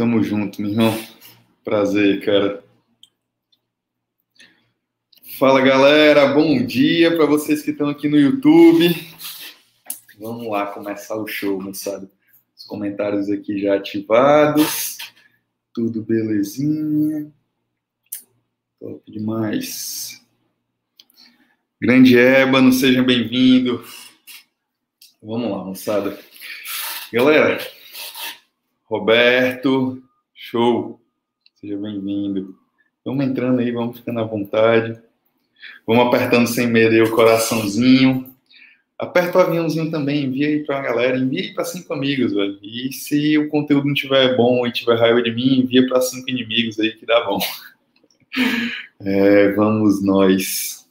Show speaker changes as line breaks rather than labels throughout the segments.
Tamo junto, meu irmão. Prazer, cara. Fala, galera. Bom dia para vocês que estão aqui no YouTube. Vamos lá começar o show, moçada. Os comentários aqui já ativados. Tudo belezinha. Top demais. Grande Ébano, seja bem-vindo. Vamos lá, moçada. Galera, Roberto, show. Seja bem-vindo. Vamos entrando aí, vamos ficando à vontade. Vamos apertando sem medo aí o coraçãozinho. Aperta o aviãozinho também, envia aí pra galera, envia aí pra cinco amigos, velho. E se o conteúdo não tiver bom e tiver raiva de mim, envia para cinco inimigos aí que dá bom. É, vamos nós.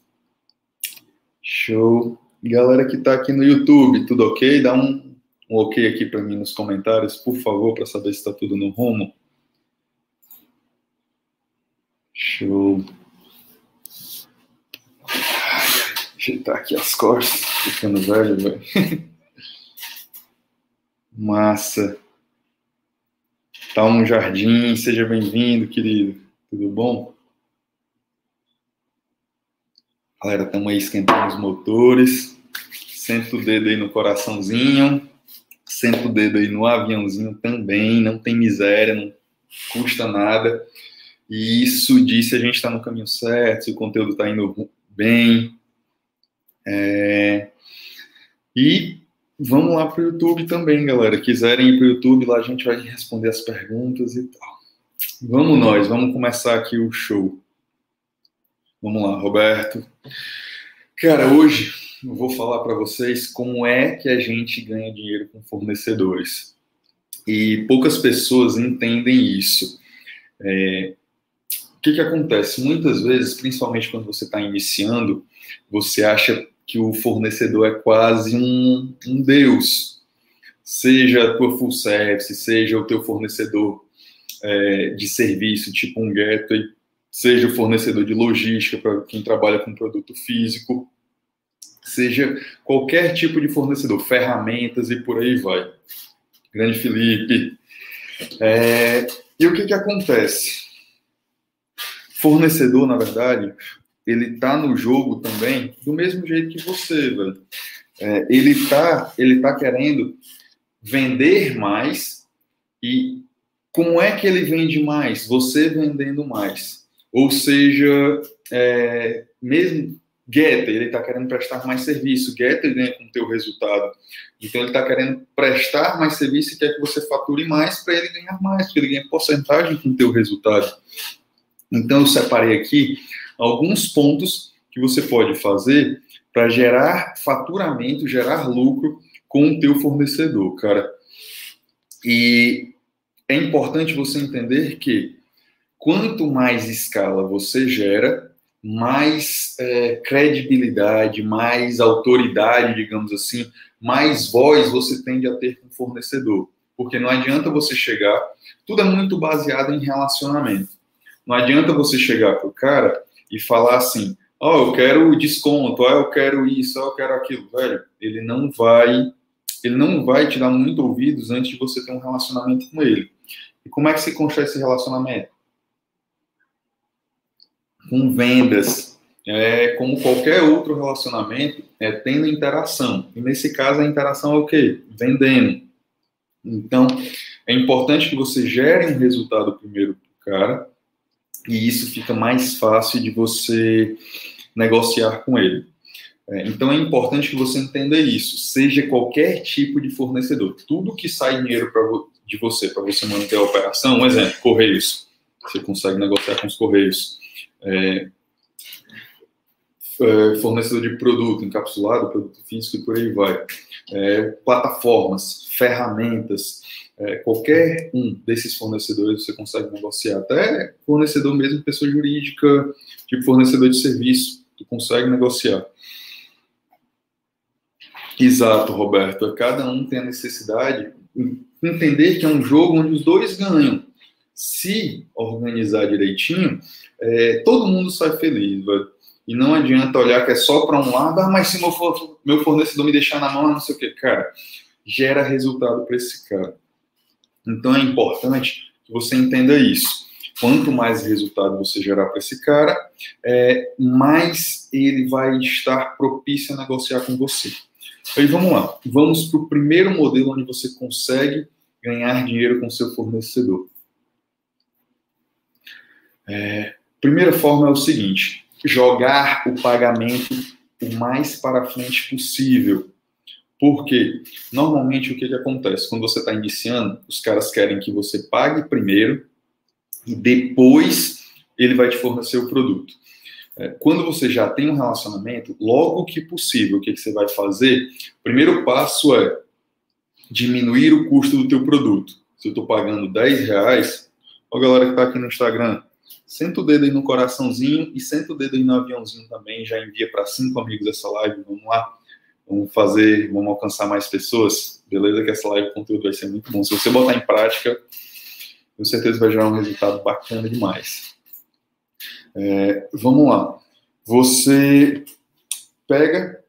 Show. Galera que tá aqui no YouTube, tudo ok? Dá um, um ok aqui para mim nos comentários, por favor, para saber se está tudo no rumo. Show. Ajeitar aqui as costas, ficando velho, velho. Massa. Tá um jardim, seja bem-vindo, querido. Tudo bom? Galera, estamos aí esquentando os motores. Senta o dedo aí no coraçãozinho. Senta o dedo aí no aviãozinho também. Não tem miséria, não custa nada. E isso diz se a gente está no caminho certo, se o conteúdo está indo bem. É... E vamos lá para o YouTube também, galera. Quiserem ir para o YouTube, lá a gente vai responder as perguntas e tal. Vamos nós, vamos começar aqui o show. Vamos lá, Roberto. Cara, hoje eu vou falar para vocês como é que a gente ganha dinheiro com fornecedores. E poucas pessoas entendem isso. É, o que, que acontece? Muitas vezes, principalmente quando você está iniciando, você acha que o fornecedor é quase um, um deus. Seja a tua full service, seja o teu fornecedor é, de serviço, tipo um gateway, seja o fornecedor de logística para quem trabalha com produto físico, seja qualquer tipo de fornecedor, ferramentas e por aí vai. Grande Felipe. É, e o que, que acontece? Fornecedor, na verdade, ele está no jogo também do mesmo jeito que você, velho. É, ele está ele tá querendo vender mais e como é que ele vende mais? Você vendendo mais. Ou seja, é, mesmo Getter, ele está querendo prestar mais serviço, Getter ganha com o teu resultado. Então, ele está querendo prestar mais serviço e quer que você fature mais para ele ganhar mais, porque ele ganha porcentagem com o teu resultado. Então, eu separei aqui alguns pontos que você pode fazer para gerar faturamento, gerar lucro com o teu fornecedor, cara. E é importante você entender que quanto mais escala você gera, mais é, credibilidade, mais autoridade, digamos assim, mais voz você tende a ter com o fornecedor. Porque não adianta você chegar, tudo é muito baseado em relacionamento. Não adianta você chegar para o cara e falar assim: Ó, oh, eu quero desconto, ó, oh, eu quero isso, ó, oh, eu quero aquilo, velho. Ele não vai, ele não vai te dar muito ouvidos antes de você ter um relacionamento com ele. E como é que se constrói esse relacionamento? Com vendas, é, como qualquer outro relacionamento, é tendo interação. E nesse caso, a interação é o quê? Vendendo. Então, é importante que você gere um resultado primeiro para o cara, e isso fica mais fácil de você negociar com ele. É, então, é importante que você entenda isso. Seja qualquer tipo de fornecedor, tudo que sai dinheiro pra, de você para você manter a operação, um exemplo, Correios. Você consegue negociar com os Correios é, é, fornecedor de produto encapsulado, produto físico e por aí vai. É, plataformas, ferramentas, é, qualquer um desses fornecedores você consegue negociar. Até fornecedor mesmo, pessoa jurídica, tipo fornecedor de serviço, tu consegue negociar. Exato, Roberto. Cada um tem a necessidade entender que é um jogo onde os dois ganham. Se organizar direitinho, é, todo mundo sai feliz. E não adianta olhar que é só para um lado, ah, mas se meu, meu fornecedor me deixar na mão, não sei o que, cara, gera resultado para esse cara. Então é importante que você entenda isso. Quanto mais resultado você gerar para esse cara, é, mais ele vai estar propício a negociar com você. Aí vamos lá. Vamos para o primeiro modelo onde você consegue ganhar dinheiro com seu fornecedor. É, primeira forma é o seguinte: jogar o pagamento o mais para frente possível. Porque normalmente o que, que acontece? Quando você está iniciando, os caras querem que você pague primeiro e depois ele vai te fornecer o produto. É, quando você já tem um relacionamento, logo que possível, o que, que você vai fazer? O primeiro passo é diminuir o custo do teu produto. Se eu estou pagando 10 reais, ó galera que está aqui no Instagram, senta o dedo aí no coraçãozinho e senta o dedo aí no aviãozinho também, já envia para cinco amigos essa live, vamos lá, vamos fazer, vamos alcançar mais pessoas, beleza? Que essa live, conteúdo vai ser muito bom. Se você botar em prática, com certeza vai gerar um resultado bacana demais. É, vamos lá. Você pega,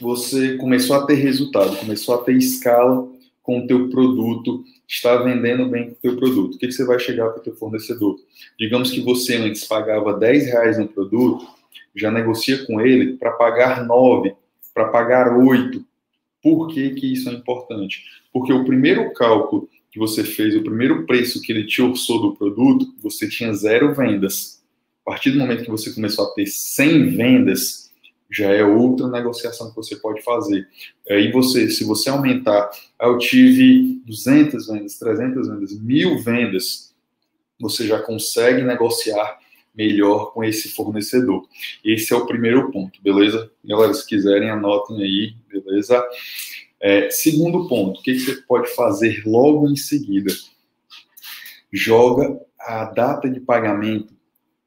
você começou a ter resultado, começou a ter escala com o teu produto, está vendendo bem o teu produto. O que, que você vai chegar para o teu fornecedor? Digamos que você antes pagava 10 reais no produto, já negocia com ele para pagar 9, para pagar 8. Por que, que isso é importante? Porque o primeiro cálculo que você fez, o primeiro preço que ele te orçou do produto, você tinha zero vendas. A partir do momento que você começou a ter 100 vendas, já é outra negociação que você pode fazer. Aí você, se você aumentar, eu tive 200 vendas, 300 vendas, mil vendas, você já consegue negociar melhor com esse fornecedor. Esse é o primeiro ponto, beleza? Galera, se quiserem, anotem aí, beleza? É, segundo ponto, o que, que você pode fazer logo em seguida? Joga a data de pagamento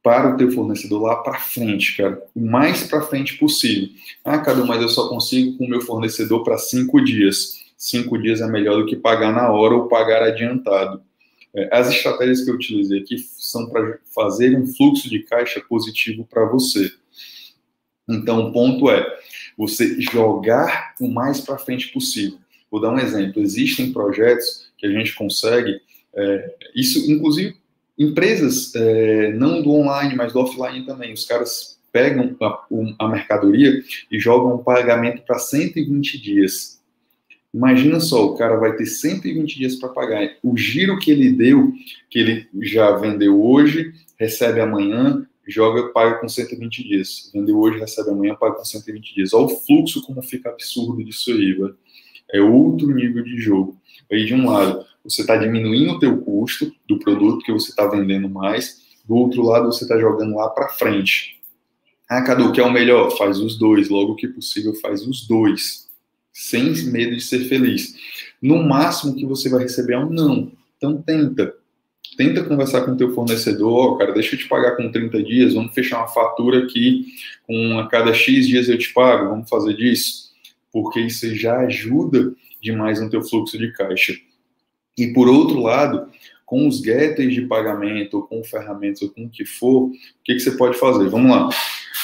para o teu fornecedor lá para frente, cara, o mais para frente possível. Ah, Cadu, mas eu só consigo com o meu fornecedor para cinco dias. Cinco dias é melhor do que pagar na hora ou pagar adiantado. É, as estratégias que eu utilizei aqui são para fazer um fluxo de caixa positivo para você. Então, o ponto é você jogar o mais para frente possível. Vou dar um exemplo. Existem projetos que a gente consegue, é, isso inclusive Empresas, é, não do online, mas do offline também, os caras pegam a, a mercadoria e jogam o pagamento para 120 dias. Imagina só, o cara vai ter 120 dias para pagar. O giro que ele deu, que ele já vendeu hoje, recebe amanhã, joga, paga com 120 dias. Vendeu hoje, recebe amanhã, paga com 120 dias. Olha o fluxo como fica absurdo disso aí, velho. É outro nível de jogo. Aí, de um lado, você está diminuindo o teu custo do produto que você está vendendo mais, do outro lado você está jogando lá para frente. Ah, Cadu, que é o melhor? Faz os dois, logo que possível faz os dois, sem medo de ser feliz. No máximo que você vai receber é um não, então tenta. Tenta conversar com o teu fornecedor, oh, cara, deixa eu te pagar com 30 dias, vamos fechar uma fatura aqui, com a cada X dias eu te pago, vamos fazer disso, porque isso já ajuda demais no teu fluxo de caixa. E por outro lado, com os gateways de pagamento, ou com ferramentas, ou com o que for, o que, que você pode fazer? Vamos lá.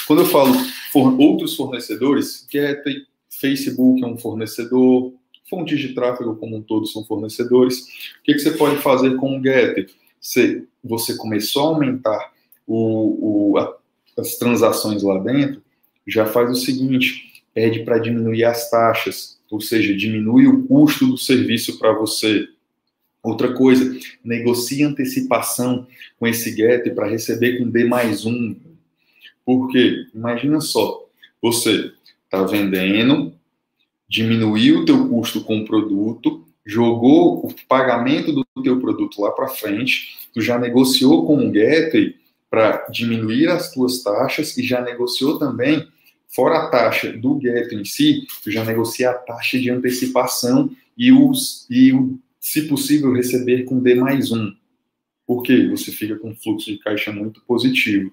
Quando eu falo for, outros fornecedores, gateway, Facebook é um fornecedor, fontes de tráfego como um todo são fornecedores. O que, que você pode fazer com o gateway? Você, você começou a aumentar o, o, a, as transações lá dentro, já faz o seguinte, pede para diminuir as taxas, ou seja, diminui o custo do serviço para você Outra coisa, negocie antecipação com esse get para receber com D mais um. Por quê? Imagina só, você está vendendo, diminuiu o teu custo com o produto, jogou o pagamento do teu produto lá para frente, tu já negociou com o Gateway para diminuir as tuas taxas e já negociou também, fora a taxa do Gateway em si, tu já negocia a taxa de antecipação e, os, e o se possível, receber com D mais um, porque você fica com um fluxo de caixa muito positivo.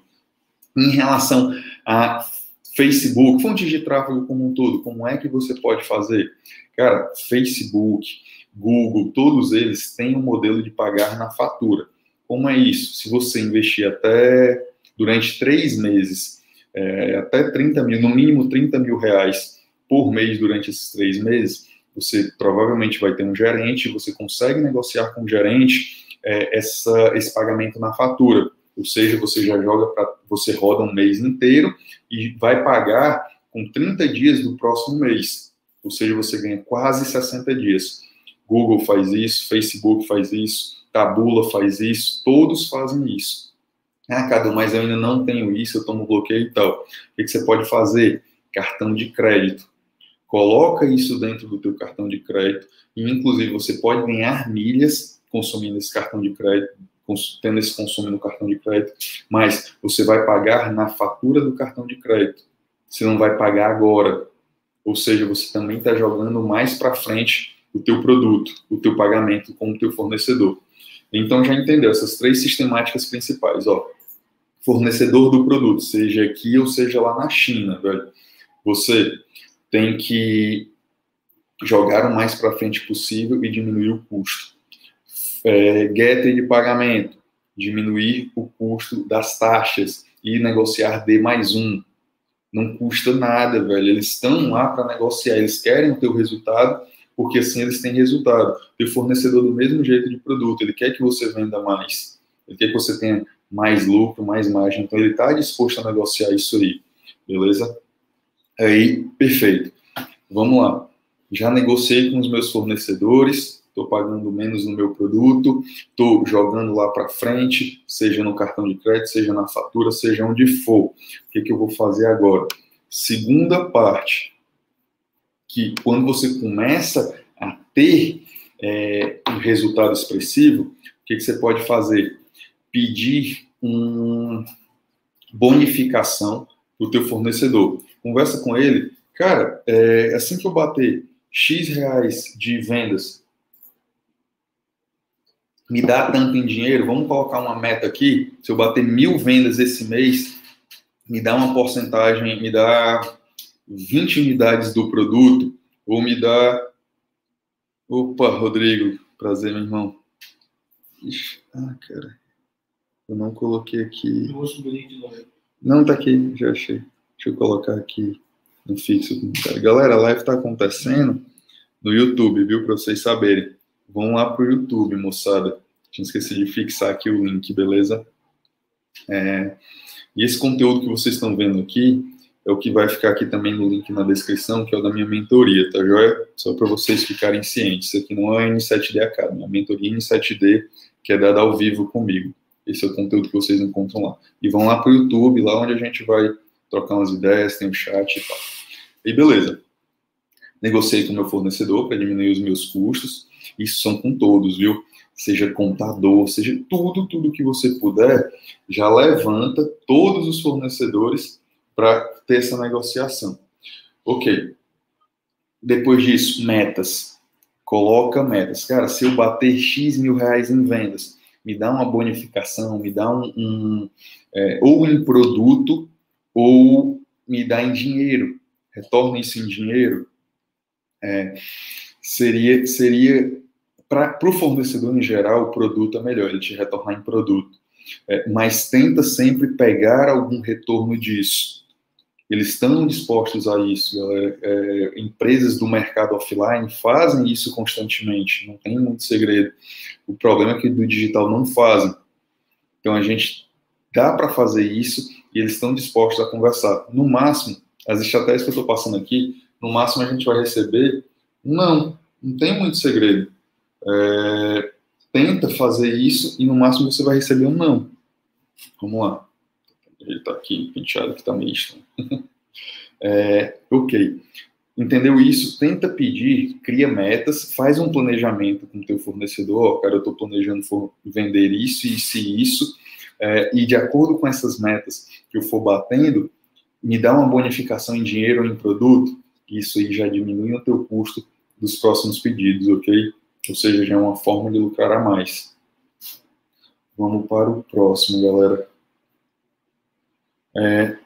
Em relação a Facebook, fontes de tráfego como um todo, como é que você pode fazer? Cara, Facebook, Google, todos eles têm um modelo de pagar na fatura. Como é isso? Se você investir até durante três meses, é, até 30 mil, no mínimo 30 mil reais por mês durante esses três meses, você provavelmente vai ter um gerente, você consegue negociar com o gerente é, essa, esse pagamento na fatura. Ou seja, você já joga para. Você roda um mês inteiro e vai pagar com 30 dias do próximo mês. Ou seja, você ganha quase 60 dias. Google faz isso, Facebook faz isso, Tabula faz isso, todos fazem isso. Ah, Cadu, mas eu ainda não tenho isso, eu tomo bloqueio e tal. O que, você pode fazer? Cartão de crédito. Coloca isso dentro do teu cartão de crédito e, inclusive, você pode ganhar milhas consumindo esse cartão de crédito, tendo esse consumo no cartão de crédito, mas você vai pagar na fatura do cartão de crédito. Você não vai pagar agora. Ou seja, você também está jogando mais para frente o teu produto, o teu pagamento com o teu fornecedor. Então já entendeu essas três sistemáticas principais, ó. Fornecedor do produto, seja aqui ou seja lá na China, velho. Você tem que jogar o mais para frente possível e diminuir o custo. É, getter de pagamento, diminuir o custo das taxas e negociar D mais um. Não custa nada, velho. Eles estão lá para negociar, eles querem o teu resultado porque assim eles têm resultado. E o fornecedor, do mesmo jeito de produto, ele quer que você venda mais, ele quer que você tenha mais lucro, mais margem, então ele está disposto a negociar isso aí, beleza? Aí, perfeito. Vamos lá. Já negociei com os meus fornecedores, estou pagando menos no meu produto, estou jogando lá para frente, seja no cartão de crédito, seja na fatura, seja onde for. O que, que eu vou fazer agora? Segunda parte, que quando você começa a ter é, um resultado expressivo, o que, que você pode fazer? Pedir uma bonificação para o teu fornecedor. Conversa com ele, cara, é, assim que eu bater X reais de vendas, me dá tanto em dinheiro, vamos colocar uma meta aqui, se eu bater mil vendas esse mês, me dá uma porcentagem, me dá 20 unidades do produto, ou me dá. Opa, Rodrigo, prazer, meu irmão. Ixi, ah, cara, eu não coloquei aqui. Não, tá aqui, já achei. Deixa eu colocar aqui no fixo. Galera, a live tá acontecendo no YouTube, viu, para vocês saberem. Vão lá pro YouTube, moçada. Tinha esquecido de fixar aqui o link, beleza? É, e esse conteúdo que vocês estão vendo aqui é o que vai ficar aqui também no link na descrição, que é o da minha mentoria, tá joia? Só para vocês ficarem cientes. Isso aqui não é a N7D Academy, é a mentoria N7D, que é dada ao vivo comigo. Esse é o conteúdo que vocês encontram lá. E vão lá para o YouTube, lá onde a gente vai trocar umas ideias, tem o um chat e tal. E beleza. Negociei com o meu fornecedor para diminuir os meus custos. Isso são com todos, viu? Seja contador, seja tudo, tudo que você puder, já levanta todos os fornecedores para ter essa negociação. Ok. Depois disso, metas. Coloca metas. Cara, se eu bater X mil reais em vendas, me dá uma bonificação, me dá um, um é, ou em produto, ou me dá em dinheiro. Retorna isso em dinheiro. É, seria seria para o fornecedor em geral, o produto é melhor, ele te retornar em produto. É, mas tenta sempre pegar algum retorno disso eles estão dispostos a isso. É, é, empresas do mercado offline fazem isso constantemente, não tem muito segredo. O problema é que do digital não fazem. Então a gente dá para fazer isso e eles estão dispostos a conversar. No máximo, as estratégias que eu estou passando aqui, no máximo a gente vai receber não, não tem muito segredo. É, tenta fazer isso e no máximo você vai receber um não. Vamos lá. Ele está aqui penteado que está meio estranho. é, ok. Entendeu isso? Tenta pedir, cria metas, faz um planejamento com o teu fornecedor. Oh, cara, eu estou planejando vender isso, isso e isso. É, e de acordo com essas metas que eu for batendo, me dá uma bonificação em dinheiro ou em produto. Isso aí já diminui o teu custo dos próximos pedidos, ok? Ou seja, já é uma forma de lucrar a mais. Vamos para o próximo, galera. É,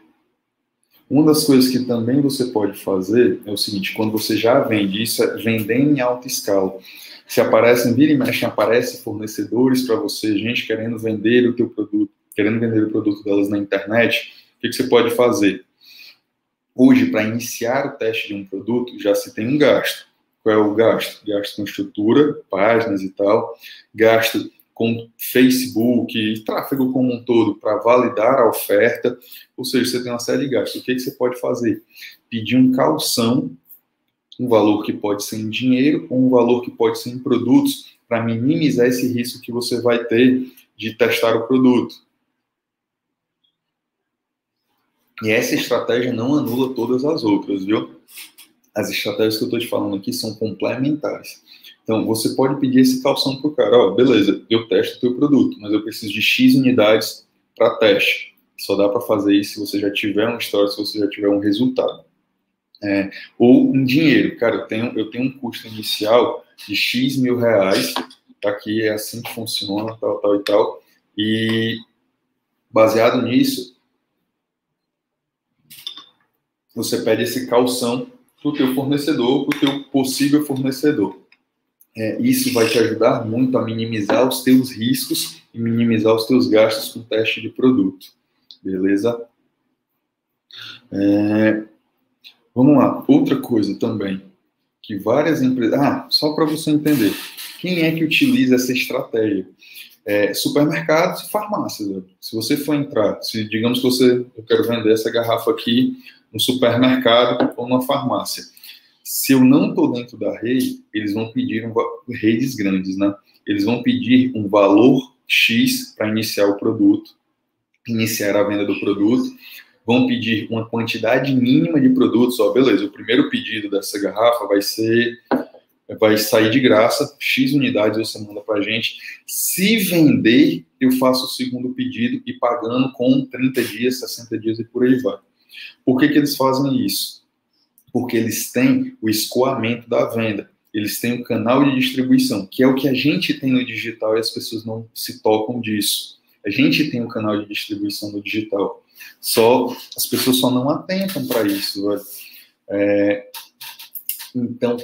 uma das coisas que também você pode fazer é o seguinte, quando você já vende, isso é vender em alta escala. Se aparecem, vira e mexe, aparecem fornecedores para você, gente querendo vender o teu produto, querendo vender o produto delas na internet, o que, que você pode fazer? Hoje, para iniciar o teste de um produto, já se tem um gasto. Qual é o gasto? Gasto com estrutura, páginas e tal, gasto com Facebook, tráfego como um todo, para validar a oferta. Ou seja, você tem uma série de gastos. O que, que você pode fazer? Pedir um calção, um valor que pode ser em dinheiro ou um valor que pode ser em produtos, para minimizar esse risco que você vai ter de testar o produto. E essa estratégia não anula todas as outras, viu? As estratégias que eu estou te falando aqui são complementares. Então, você pode pedir esse calção para o cara, ó, beleza, eu testo o teu produto, mas eu preciso de X unidades para teste. Só dá para fazer isso se você já tiver uma história, se você já tiver um resultado. É, ou em dinheiro, cara, eu tenho, eu tenho um custo inicial de X mil reais, tá aqui, é assim que funciona, tal, tal e tal, e baseado nisso, você pede esse calção para o teu fornecedor, para o teu possível fornecedor. É, isso vai te ajudar muito a minimizar os teus riscos e minimizar os teus gastos com teste de produto. Beleza? É, vamos lá. Outra coisa também, que várias empresas... Ah, só para você entender. Quem é que utiliza essa estratégia? É, supermercados e farmácias. Se você for entrar, se digamos que você, eu quero vender essa garrafa aqui no supermercado ou na farmácia. Se eu não estou dentro da rede, eles vão pedir um, redes grandes, né? Eles vão pedir um valor X para iniciar o produto, iniciar a venda do produto, vão pedir uma quantidade mínima de produtos. Ó, beleza, o primeiro pedido dessa garrafa vai ser vai sair de graça, X unidades você manda para a gente. Se vender, eu faço o segundo pedido e pagando com 30 dias, 60 dias e por aí vai. Por que, que eles fazem isso? Porque eles têm o escoamento da venda, eles têm o canal de distribuição, que é o que a gente tem no digital e as pessoas não se tocam disso. A gente tem um canal de distribuição no digital, só as pessoas só não atentam para isso. É, então,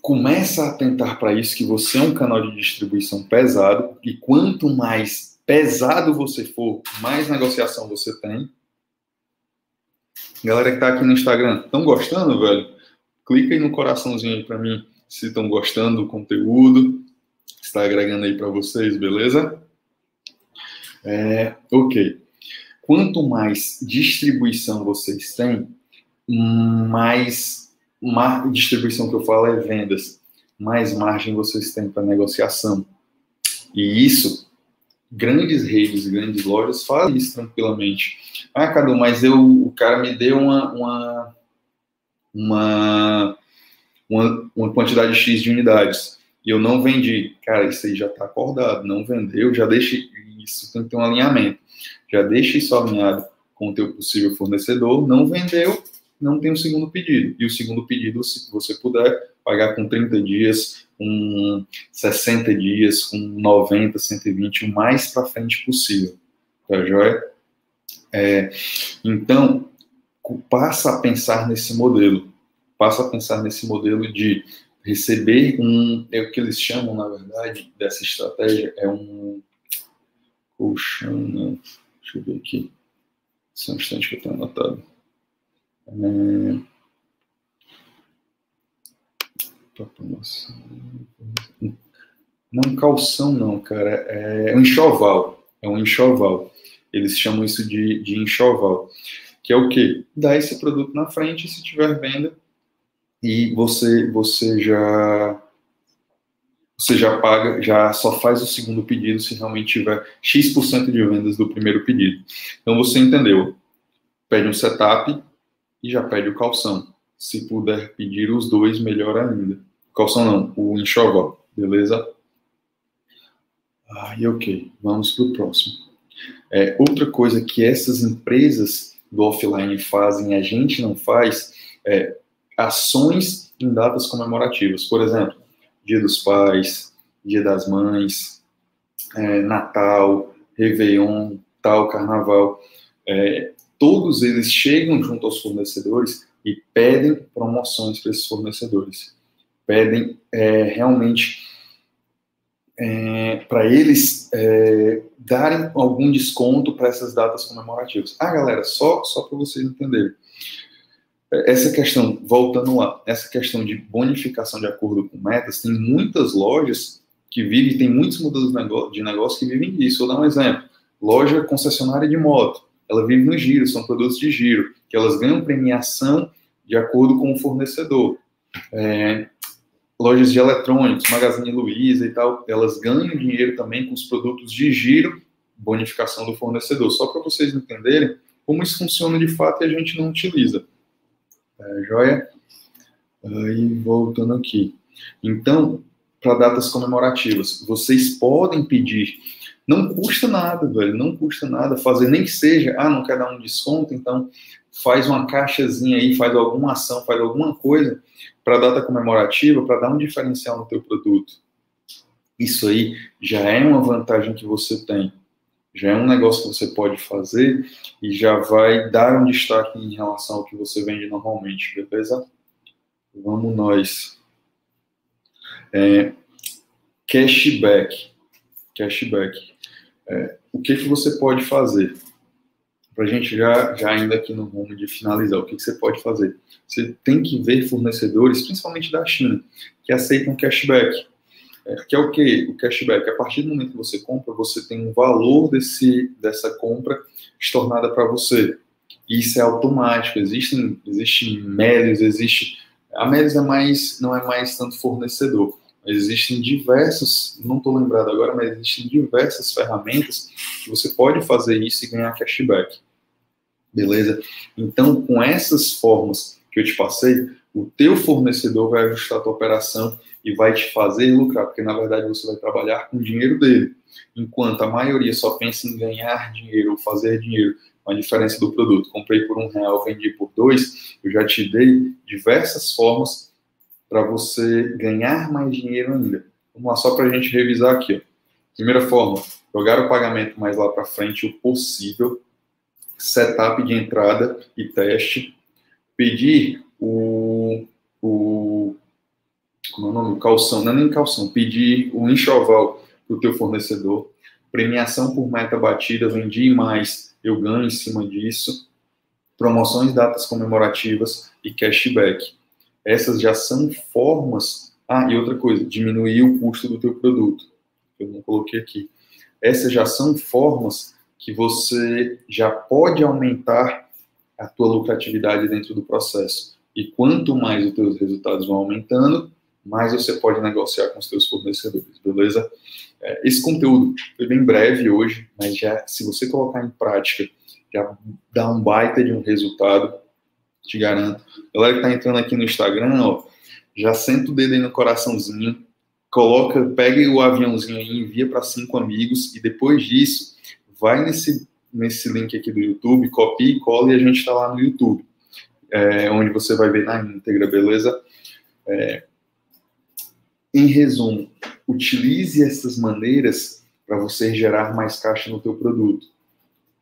começa a atentar para isso, que você é um canal de distribuição pesado, e quanto mais pesado você for, mais negociação você tem. Galera que tá aqui no Instagram, estão gostando, velho? Clica aí no coraçãozinho aí para mim se estão gostando do conteúdo, está agregando aí para vocês, beleza? É, ok. Quanto mais distribuição vocês têm, mais mar, distribuição que eu falo é vendas, mais margem vocês têm para negociação. E isso, grandes redes, grandes lojas fazem isso tranquilamente. Ah, Cadu, mas eu, o cara me deu uma, uma, uma, uma, uma quantidade X de unidades e eu não vendi. Cara, isso aí já está acordado, não vendeu, já deixe isso tem que ter um alinhamento. Já deixe isso alinhado com o teu possível fornecedor, não vendeu, não tem um segundo pedido. E o segundo pedido, se você puder, pagar com 30 dias, com 60 dias, com 90, 120, o mais para frente possível. Tá joia? É, então, passa a pensar nesse modelo. Passa a pensar nesse modelo de receber um. É o que eles chamam, na verdade, dessa estratégia, é um. Colchão, não. Deixa eu ver aqui. Só um instante que eu tenho anotado. É... Não calção, não, cara. É um enxoval. É um enxoval. Eles chamam isso de, de enxoval. Que é o quê? Dá esse produto na frente se tiver venda e você, você já você já paga, já só faz o segundo pedido se realmente tiver X% de vendas do primeiro pedido. Então você entendeu. Pede um setup, e já pede o calção. Se puder pedir os dois, melhor ainda. Calção não, o enxoval, beleza? Ah, e ok, vamos para o próximo. É, outra coisa que essas empresas do offline fazem, a gente não faz, é ações em datas comemorativas. Por exemplo, Dia dos Pais, Dia das Mães, é, Natal, Réveillon, tal, Carnaval. É, todos eles chegam junto aos fornecedores e pedem promoções para esses fornecedores. Pedem é, realmente é, para eles é, darem algum desconto para essas datas comemorativas. Ah, galera, só, só para vocês entenderem. Essa questão, voltando lá, essa questão de bonificação de acordo com metas, tem muitas lojas que vive, tem muitos modelos de negócio que vivem disso. Vou dar um exemplo. Loja concessionária de moto, ela vive no giro, são produtos de giro, que elas ganham premiação de acordo com o fornecedor. É, lojas de eletrônicos, Magazine Luiza e tal, elas ganham dinheiro também com os produtos de giro, bonificação do fornecedor. Só para vocês entenderem como isso funciona de fato e a gente não utiliza. É, joia? Aí, voltando aqui. Então, para datas comemorativas, vocês podem pedir. Não custa nada, velho, não custa nada fazer, nem que seja, ah, não quer dar um desconto, então faz uma caixazinha aí, faz alguma ação, faz alguma coisa para data comemorativa, para dar um diferencial no teu produto. Isso aí já é uma vantagem que você tem. Já é um negócio que você pode fazer e já vai dar um destaque em relação ao que você vende normalmente, beleza? Vamos nós. É, cashback. Cashback. É, o que, que você pode fazer? Para a gente já, já ainda aqui no rumo de finalizar, o que, que você pode fazer? Você tem que ver fornecedores, principalmente da China, que aceitam cashback. É, que é o que? O cashback. A partir do momento que você compra, você tem um valor desse, dessa compra estornada para você. Isso é automático. Existem, existem médios, existe. A médios é mais, não é mais tanto fornecedor. Existem diversas, não estou lembrado agora, mas existem diversas ferramentas que você pode fazer isso e ganhar cashback. Beleza? Então, com essas formas que eu te passei, o teu fornecedor vai ajustar a tua operação e vai te fazer lucrar, porque na verdade você vai trabalhar com o dinheiro dele. Enquanto a maioria só pensa em ganhar dinheiro ou fazer dinheiro a diferença do produto. Comprei por um real, vendi por dois, eu já te dei diversas formas para você ganhar mais dinheiro ainda. Vamos lá, só para a gente revisar aqui. Ó. Primeira forma, jogar o pagamento mais lá para frente o possível, setup de entrada e teste, pedir o, o como é o nome? Calção, não é nem calção, pedir o enxoval para o teu fornecedor, premiação por meta batida, vendi mais, eu ganho em cima disso, promoções, datas comemorativas e cashback. Essas já são formas. Ah, e outra coisa, diminuir o custo do teu produto. Eu não coloquei aqui. Essas já são formas que você já pode aumentar a tua lucratividade dentro do processo. E quanto mais os teus resultados vão aumentando, mais você pode negociar com os teus fornecedores, beleza? É, esse conteúdo foi bem breve hoje, mas já se você colocar em prática, já dá um baita de um resultado te garanto. Galera que tá entrando aqui no Instagram, ó, já senta o dedo aí no coraçãozinho, coloca, pega o aviãozinho aí, envia para cinco amigos e depois disso, vai nesse nesse link aqui do YouTube, copia e cola e a gente está lá no YouTube, é, onde você vai ver na íntegra, beleza? É, em resumo, utilize essas maneiras para você gerar mais caixa no teu produto.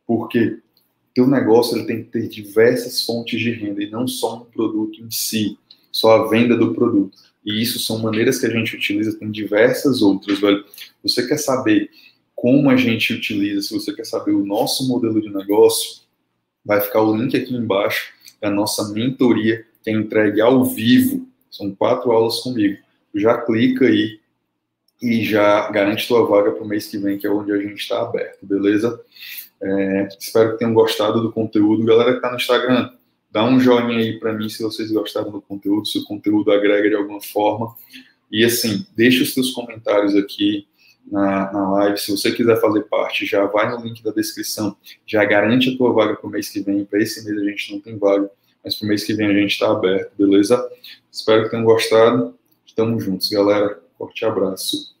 Porque teu negócio ele tem que ter diversas fontes de renda e não só um produto em si, só a venda do produto. E isso são maneiras que a gente utiliza, tem diversas outras, velho. Você quer saber como a gente utiliza, se você quer saber o nosso modelo de negócio, vai ficar o link aqui embaixo da nossa mentoria, que é entregue ao vivo. São quatro aulas comigo. Já clica aí e já garante tua vaga para o mês que vem, que é onde a gente está aberto, beleza? É, espero que tenham gostado do conteúdo. Galera que está no Instagram, dá um joinha aí para mim se vocês gostaram do conteúdo, se o conteúdo agrega de alguma forma. E assim, deixa os seus comentários aqui na, na live. Se você quiser fazer parte, já vai no link da descrição, já garante a tua vaga para o mês que vem. Para esse mês a gente não tem vaga, mas para o mês que vem a gente está aberto, beleza? Espero que tenham gostado. Estamos juntos, galera. Forte abraço.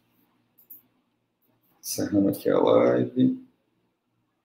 Encerrando aqui a live.